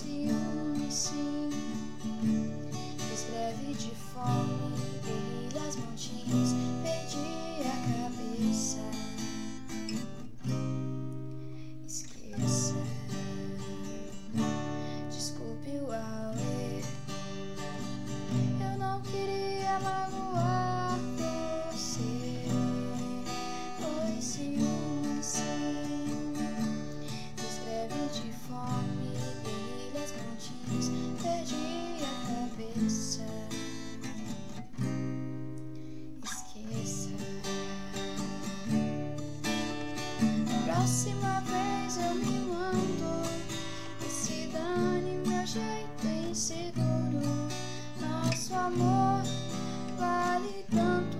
ciúme, sim, escreve de fome. vale tanto.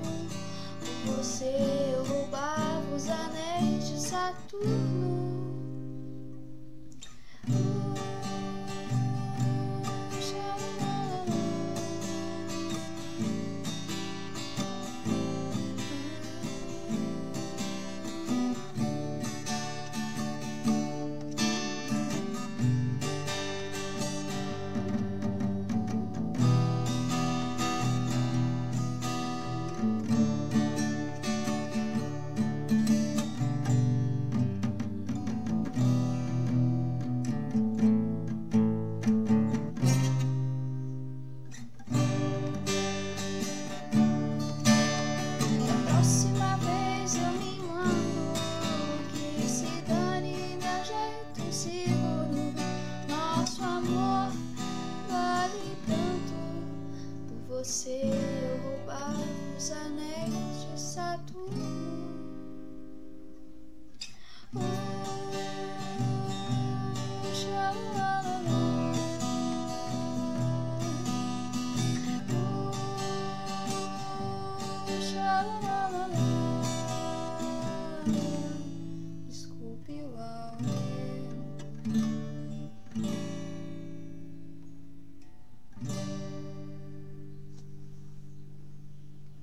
Por você eu roubava os anéis de Saturno. você eu roubava os anéis de Saturno.